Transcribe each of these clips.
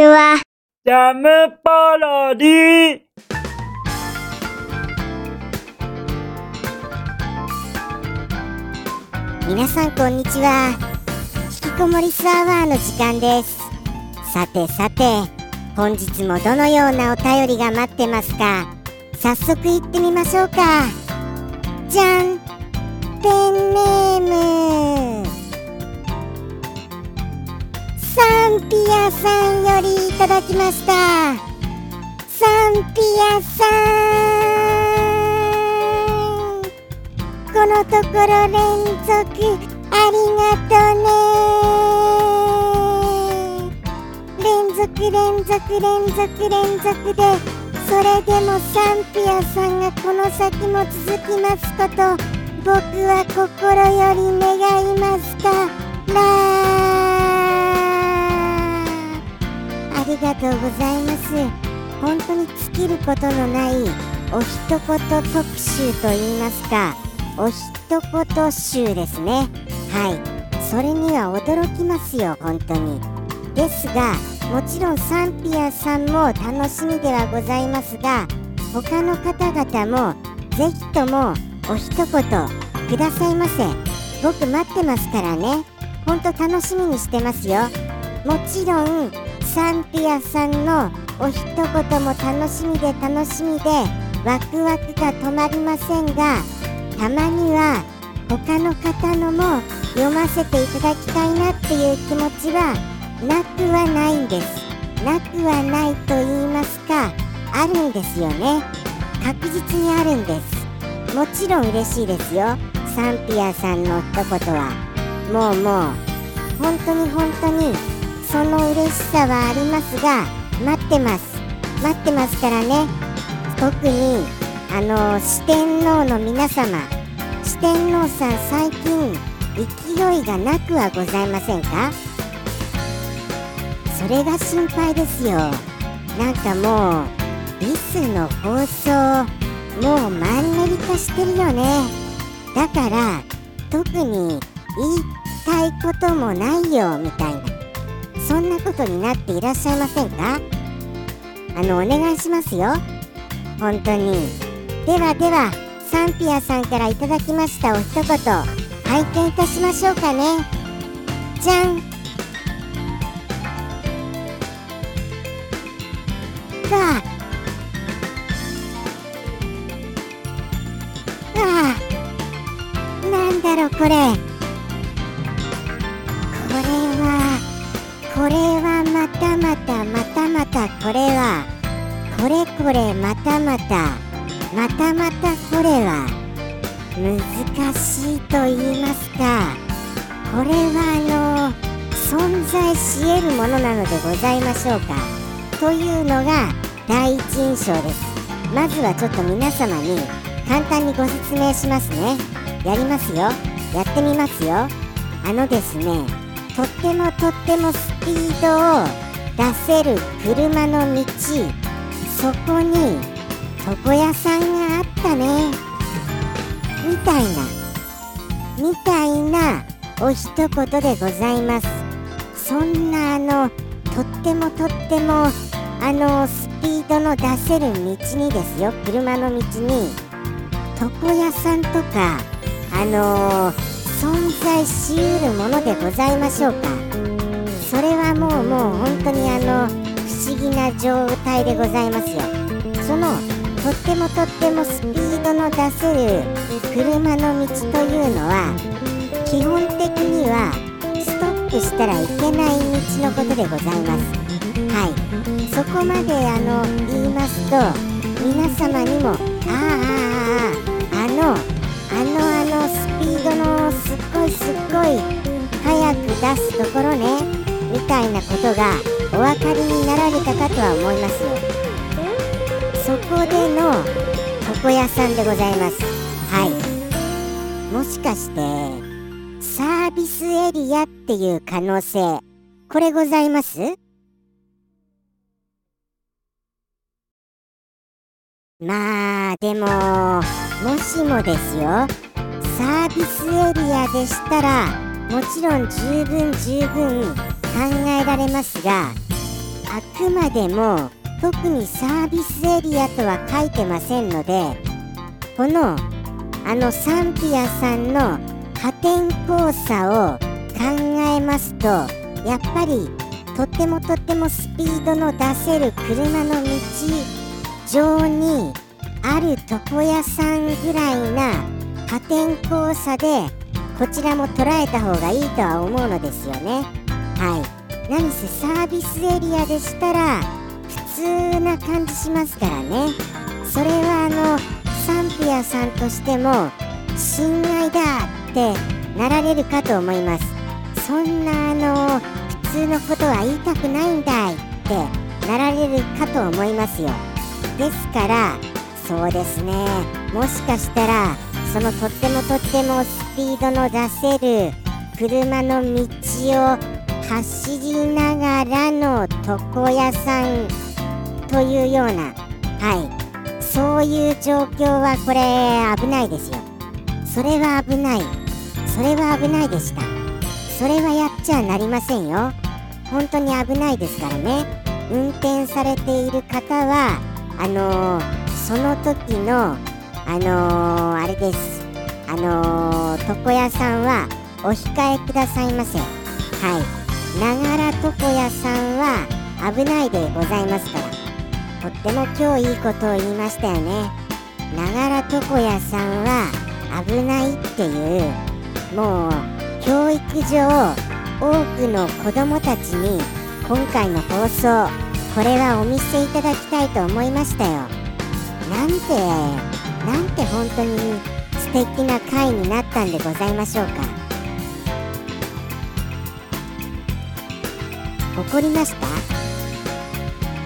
ちは。ジャムパロディ。皆さんこんにちは。引きこもりスアワーの時間です。さてさて本日もどのようなお便りが待ってますか？早速行ってみましょうか。じゃん。ペンネームサンピアさんよりいただきました。サンピアさん。このところ連続ありがとね。連続連続連続連続でそれでもサンピアさんがこの先も続きますこと僕は心より願いますか。らありがとうございます。本当に尽きることのないお一言特集といいますかお一言集ですね。はい。それには驚きますよ本当に。ですがもちろんサンピアさんも楽しみではございますが他の方々もぜひともお一言くださいませ。僕待ってますからね。ほんと楽しみにしてますよ。もちろんサンピアさんのお一言も楽しみで楽しみでワクワクが止まりませんがたまには他の方のも読ませていただきたいなっていう気持ちはなくはないんです。なくはないと言いますかあるんですよね。確実にあるんです。もちろん嬉しいですよ。サンピアさんの一言は。もうもう本当に本当にその嬉しさはありますが待ってます。待ってますからね。特にあの四天王の皆様。四天王さん最近勢いがなくはございませんか？それが心配ですよ。なんかもうリスの放送もうマンネリ化してるよね。だから特に言いたいこともないよみたいな。そんなことになっていらっしゃいませんか？あのお願いしますよ。本当に。ではではサンピアさんからいただきましたお一言拝見いたしましょうかね。じゃん。がああなんだろうこれ。たまたまたこれはこれこれまたまたまたまたこれは難しいと言いますかこれはあの存在し得るものなのでございましょうかというのが第一印象です。まずはちょっと皆様に簡単にご説明しますね。やりますよ。やってみますよ。あのですねとってもとってもスピードを出せる車の道。そこに床屋さんがあったね。みたいな。みたいなお一言でございます。そんなあのとってもとってもあのスピードの出せる道にですよ。車の道に。床屋さんとかあのー存在しうるものでございましょうか。それはもうもう本当にあの不思議な状態でございますよ。そのとってもとってもスピードの出せる車の道というのは基本的にはストップしたらいけない道のことでございます。はい。そこまであの言いますと皆様にもああああああのあのあのスピードのすっごいすっごい早く出すところね。みたいなことがお分かりになられたかとは思いますよ。そこでの床屋さんでございます。はい。もしかしてサービスエリアっていう可能性これございます？まあでももしもですよ。サービスエリアでしたらもちろん十分十分えられますがあくまでも特にサービスエリアとは書いてませんのでこのあのサンピアさんの破天荒さを考えますとやっぱりとってもとってもスピードの出せる車の道上にある床屋さんぐらいな破天荒さでこちらも捉えた方がいいとは思うのですよね。はい。何せサービスエリアでしたら普通な感じしますからね。それはあのサンピアさんとしても親愛だってなられるかと思います。そんなあの普通のことは言いたくないんだいってなられるかと思いますよ。ですからそうですね。もしかしたらそのとってもとってもスピードの出せる車の道を走りながらの床屋さんというようなはい。そういう状況はこれ危ないですよ。それは危ない。それは危ないでした。それはやっちゃなりませんよ。本当に危ないですからね。運転されている方はあのー、その時のあのー、あれです。あのー、床屋さんはお控えくださいませ。はい。ながら床屋さんは危ないでございますから。とっても今日いいことを言いましたよね。ながら床屋さんは危ないっていうもう教育上多くの子供たちに今回の放送これはお見せいただきたいと思いましたよ。なんてなんて本当に素敵な回になったんでございましょうか。怒りました？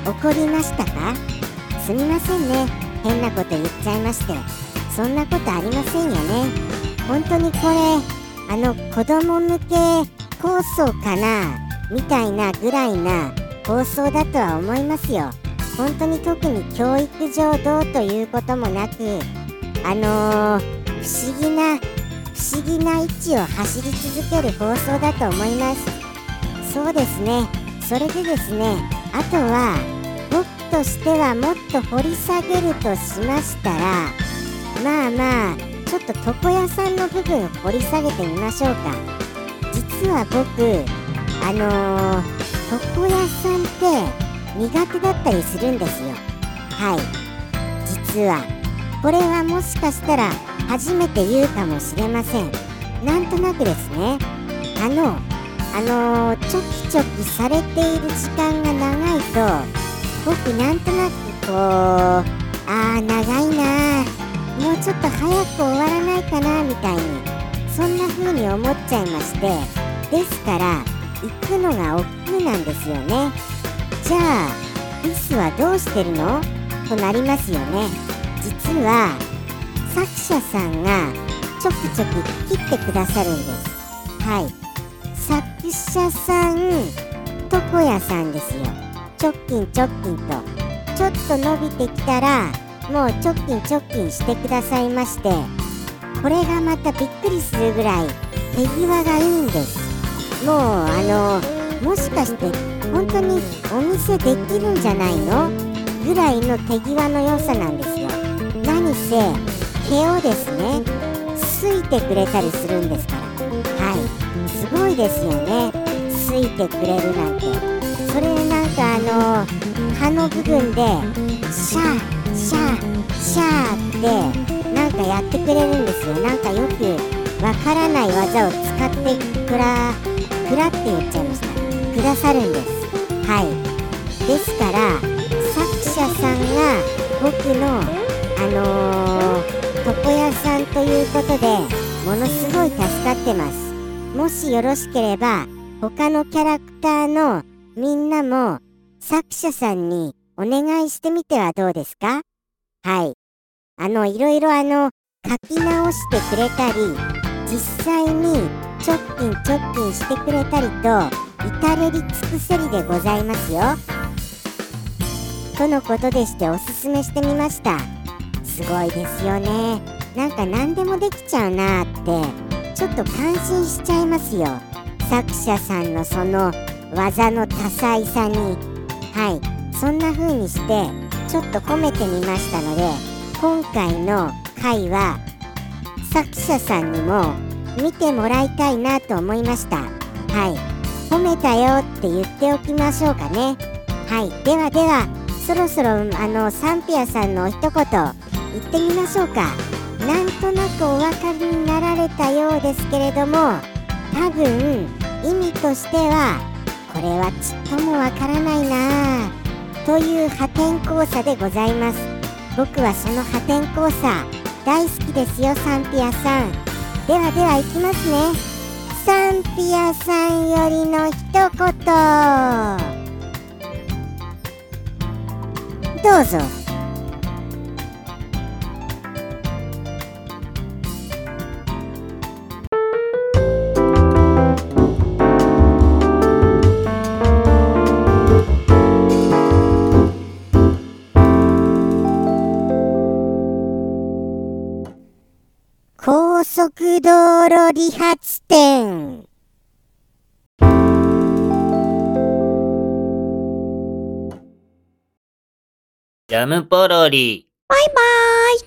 怒りましたか？すみませんね。変なこと言っちゃいまして。そんなことありませんよね。本当にこれあの子供向け放送かな？みたいなぐらいな放送だとは思いますよ。本当に特に教育上どうということもなくあのー、不思議な不思議な位置を走り続ける放送だと思います。そうですね。それでですねあとは僕としてはもっと掘り下げるとしましたらまあまあちょっと床屋さんの部分を掘り下げてみましょうか。実は僕あのー、床屋さんって苦手だったりするんですよ。はい。実は。これはもしかしたら初めて言うかもしれません。なんとなくですね。あのあのー、チョキチョキされている時間が長いと僕なんとなくこうあー長いなもうちょっと早く終わらないかなみたいにそんな風に思っちゃいまして。ですから行くのが億劫なんですよね。じゃあリスはどうしてるの？となりますよね。実は作者さんがちょくちょく切ってくださるんです。はい。作者さん床屋さんですよ。直近直近と。ちょっと伸びてきたらもう直近直近してくださいましてこれがまたびっくりするぐらい手際がいいんです。もうあのもしかして本当にお店できるんじゃないの？ぐらいの手際の良さなんですよ。何せ毛をですねすいてくれたりするんですから。すごいですよね。すいてくれるなんて。それなんかあの葉の部分でシャーシャーシャーってなんかやってくれるんですよ。なんかよくわからない技を使ってくらくらって言っちゃいました。くださるんです。はい。ですから作者さんが僕のあのー、床屋さんということでものすごい助かってます。もしよろしければ他のキャラクターのみんなも作者さんにお願いしてみてはどうですか？はい。あのいろいろあの書き直してくれたり実際に直近直近してくれたりと至れり尽くせりでございますよ。とのことでしておすすめしてみました。すごいですよね。なんか何でもできちゃうなって。ちょっと感心しちゃいますよ。作者さんのその技の多彩さに。はい。そんな風にしてちょっと込めてみましたので今回の回は作者さんにも見てもらいたいなと思いました。はい。褒めたよって言っておきましょうかね。はい。ではではそろそろあのサンピアさんの一言言ってみましょうか。なんとなくお分かりになられたようですけれども多分意味としてはこれはちっともわからないなあという破天荒さでございます。僕はその破天荒さ大好きですよサンピアさん。ではでは行きますね。サンピアさんよりの一言。どうぞ。速道路理髪店ジャムポロリ。バイバイ